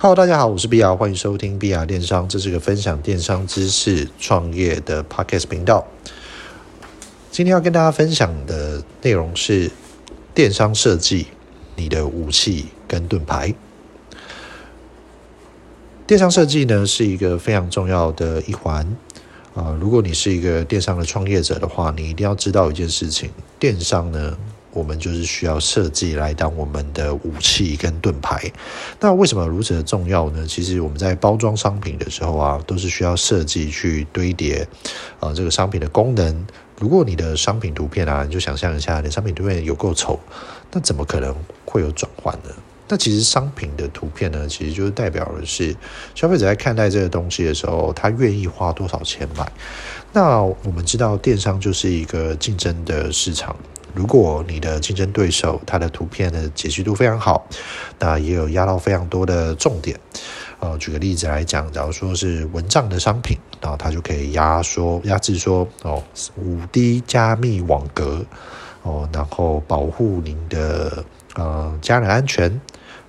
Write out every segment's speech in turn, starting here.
Hello，大家好，我是 BR，欢迎收听 BR 电商，这是个分享电商知识、创业的 Podcast 频道。今天要跟大家分享的内容是电商设计你的武器跟盾牌。电商设计呢是一个非常重要的一环啊，如果你是一个电商的创业者的话，你一定要知道一件事情，电商呢。我们就是需要设计来当我们的武器跟盾牌。那为什么如此的重要呢？其实我们在包装商品的时候啊，都是需要设计去堆叠啊这个商品的功能。如果你的商品图片啊，你就想象一下，你的商品图片有够丑，那怎么可能会有转换呢？那其实商品的图片呢，其实就是代表的是消费者在看待这个东西的时候，他愿意花多少钱买。那我们知道电商就是一个竞争的市场。如果你的竞争对手他的图片的解析度非常好，那也有压到非常多的重点。呃，举个例子来讲，假如说是蚊帐的商品，然后它就可以压缩、压制说哦，五 D 加密网格哦，然后保护您的呃家人安全。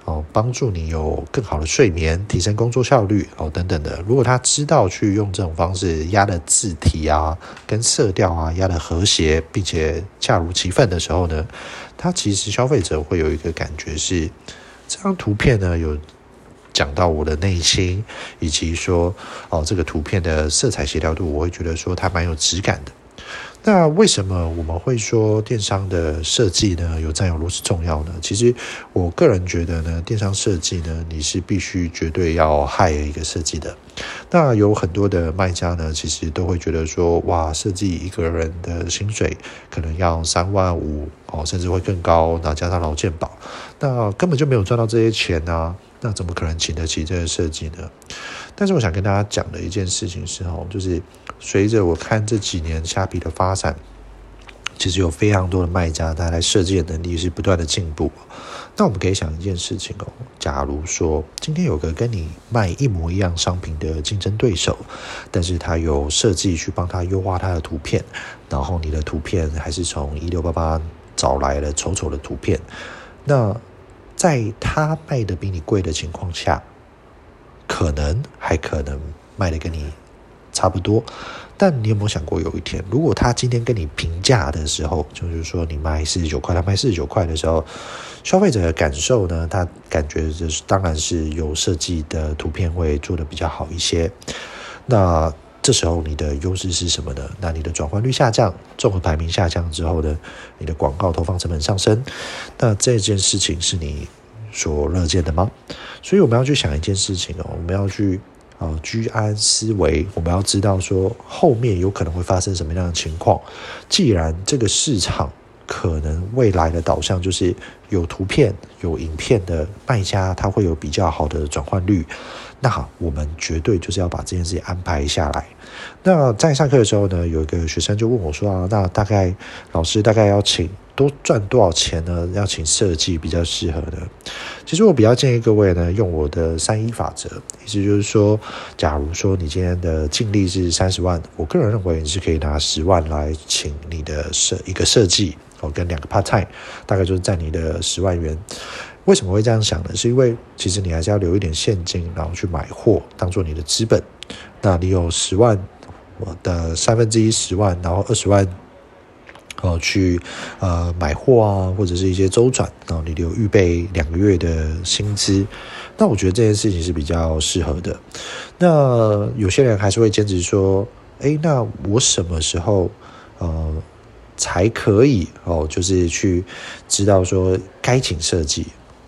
哦，帮助你有更好的睡眠，提升工作效率哦，等等的。如果他知道去用这种方式压的字体啊，跟色调啊压的和谐，并且恰如其分的时候呢，他其实消费者会有一个感觉是，这张图片呢有讲到我的内心，以及说哦这个图片的色彩协调度，我会觉得说它蛮有质感的。那为什么我们会说电商的设计呢，有占有如此重要呢？其实我个人觉得呢，电商设计呢，你是必须绝对要 hire 一个设计的。那有很多的卖家呢，其实都会觉得说，哇，设计一个人的薪水可能要三万五哦，甚至会更高，那加上劳健保，那根本就没有赚到这些钱啊。那怎么可能请得起这个设计呢？但是我想跟大家讲的一件事情是哦，就是随着我看这几年虾皮的发展，其实有非常多的卖家，他在设计的能力是不断的进步。那我们可以想一件事情哦，假如说今天有个跟你卖一模一样商品的竞争对手，但是他有设计去帮他优化他的图片，然后你的图片还是从一六八八找来了丑丑的图片，那。在他卖的比你贵的情况下，可能还可能卖的跟你差不多，但你有没有想过，有一天如果他今天跟你平价的时候，就是说你卖四十九块，他卖四十九块的时候，消费者的感受呢？他感觉就是当然是有设计的图片会做得比较好一些，那。这时候你的优势是什么呢？那你的转换率下降，综合排名下降之后呢，你的广告投放成本上升，那这件事情是你所乐见的吗？所以我们要去想一件事情哦，我们要去啊居安思危，我们要知道说后面有可能会发生什么样的情况。既然这个市场可能未来的导向就是有图片、有影片的卖家，他会有比较好的转换率。那，我们绝对就是要把这件事情安排下来。那在上课的时候呢，有一个学生就问我说啊，那大概老师大概要请多赚多少钱呢？要请设计比较适合的。其实我比较建议各位呢，用我的三一法则，意思就是说，假如说你今天的净利是三十万，我个人认为你是可以拿十万来请你的设一个设计哦，跟两个 part time，大概就是占你的十万元。为什么会这样想呢？是因为其实你还是要留一点现金，然后去买货当做你的资本。那你有十万，我的三分之一十万，然后二十万，哦，去呃买货啊，或者是一些周转，然后你有预备两个月的薪资。那我觉得这件事情是比较适合的。那有些人还是会坚持说，哎，那我什么时候呃才可以哦？就是去知道说该请设计。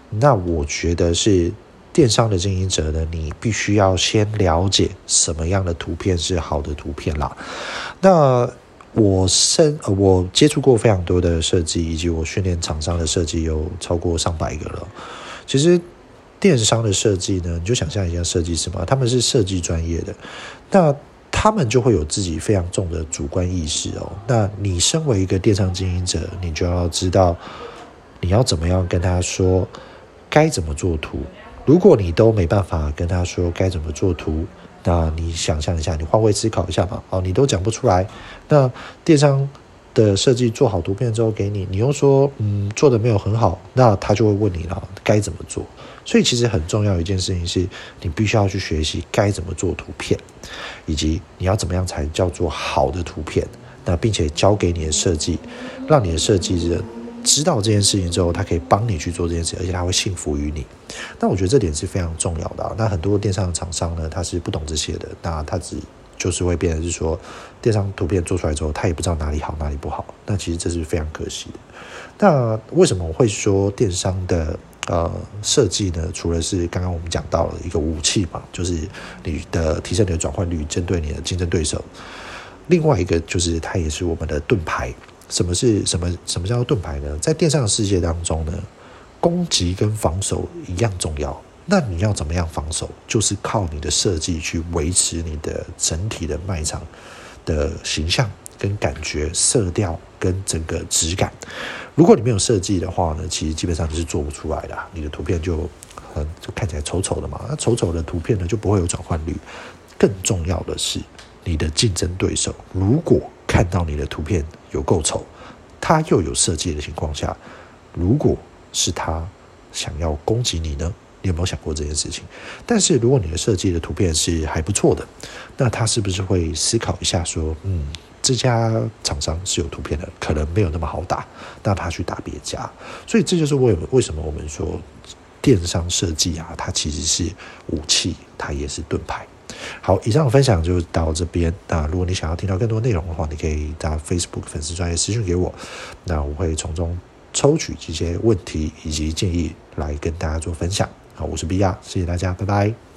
那我觉得是电商的经营者呢，你必须要先了解什么样的图片是好的图片啦。那我身呃，我接触过非常多的设计，以及我训练厂商的设计有超过上百个了。其实电商的设计呢，你就想象一下设计师嘛，他们是设计专业的，那他们就会有自己非常重的主观意识哦。那你身为一个电商经营者，你就要知道你要怎么样跟他说。该怎么做图？如果你都没办法跟他说该怎么做图，那你想象一下，你换位思考一下嘛。哦，你都讲不出来，那电商的设计做好图片之后给你，你又说嗯做的没有很好，那他就会问你了该怎么做。所以其实很重要一件事情是，你必须要去学习该怎么做图片，以及你要怎么样才叫做好的图片。那并且交给你的设计，让你的设计人知道这件事情之后，他可以帮你去做这件事，而且他会信服于你。那我觉得这点是非常重要的。那很多电商厂商呢，他是不懂这些的，那他只。就是会变成是说，电商图片做出来之后，他也不知道哪里好哪里不好。那其实这是非常可惜的。那为什么我会说电商的呃设计呢？除了是刚刚我们讲到了一个武器嘛，就是你的提升你的转换率，针对你的竞争对手。另外一个就是它也是我们的盾牌。什么是什么？什么叫做盾牌呢？在电商的世界当中呢，攻击跟防守一样重要。那你要怎么样防守？就是靠你的设计去维持你的整体的卖场的形象跟感觉、色调跟整个质感。如果你没有设计的话呢，其实基本上就是做不出来的。你的图片就很就看起来丑丑的嘛。那丑丑的图片呢，就不会有转换率。更重要的是，你的竞争对手如果看到你的图片有够丑，他又有设计的情况下，如果是他想要攻击你呢？你有没有想过这件事情？但是如果你的设计的图片是还不错的，那他是不是会思考一下说，嗯，这家厂商是有图片的，可能没有那么好打，那他去打别家。所以这就是为为什么我们说电商设计啊，它其实是武器，它也是盾牌。好，以上分享就到这边。那如果你想要听到更多内容的话，你可以到 Facebook 粉丝专页私讯给我，那我会从中抽取这些问题以及建议来跟大家做分享。好，我是 B 亚，谢谢大家，拜拜。